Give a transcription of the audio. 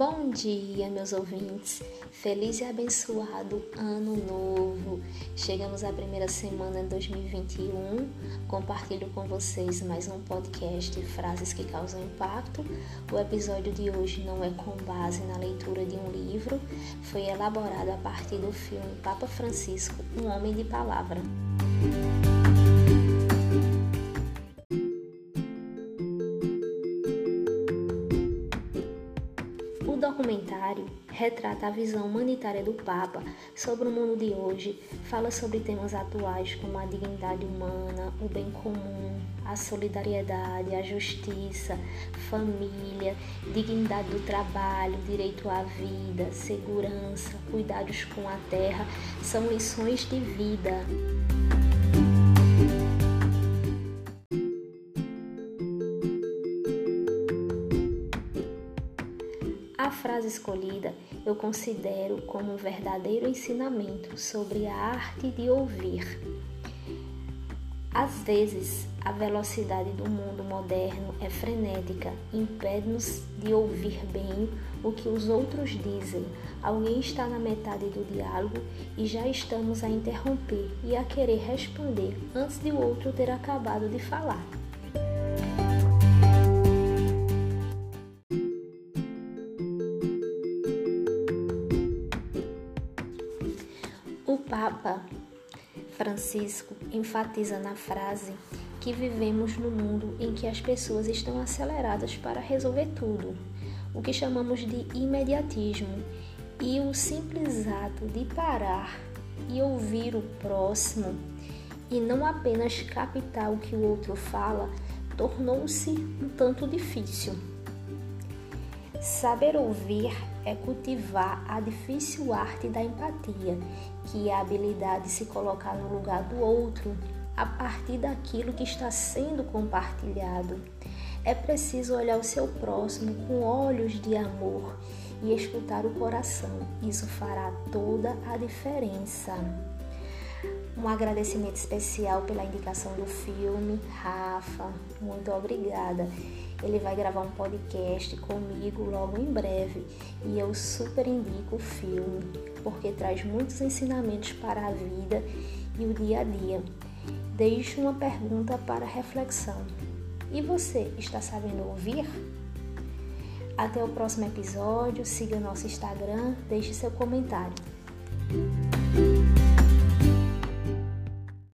Bom dia, meus ouvintes. Feliz e abençoado ano novo. Chegamos à primeira semana de 2021. Compartilho com vocês mais um podcast Frases que causam impacto. O episódio de hoje não é com base na leitura de um livro, foi elaborado a partir do filme Papa Francisco, Um Homem de Palavra. Documentário retrata a visão humanitária do Papa sobre o mundo de hoje, fala sobre temas atuais como a dignidade humana, o bem comum, a solidariedade, a justiça, família, dignidade do trabalho, direito à vida, segurança, cuidados com a terra, são lições de vida. A frase escolhida eu considero como um verdadeiro ensinamento sobre a arte de ouvir. Às vezes, a velocidade do mundo moderno é frenética, impede-nos de ouvir bem o que os outros dizem. Alguém está na metade do diálogo e já estamos a interromper e a querer responder antes de o outro ter acabado de falar. O Papa Francisco enfatiza na frase que vivemos no mundo em que as pessoas estão aceleradas para resolver tudo, o que chamamos de imediatismo, e o simples ato de parar e ouvir o próximo e não apenas captar o que o outro fala tornou-se um tanto difícil. Saber ouvir é cultivar a difícil arte da empatia, que é a habilidade de se colocar no lugar do outro a partir daquilo que está sendo compartilhado. É preciso olhar o seu próximo com olhos de amor e escutar o coração. Isso fará toda a diferença. Um agradecimento especial pela indicação do filme, Rafa. Muito obrigada. Ele vai gravar um podcast comigo logo em breve e eu super indico o filme porque traz muitos ensinamentos para a vida e o dia a dia. Deixo uma pergunta para reflexão. E você está sabendo ouvir? Até o próximo episódio. Siga nosso Instagram, deixe seu comentário.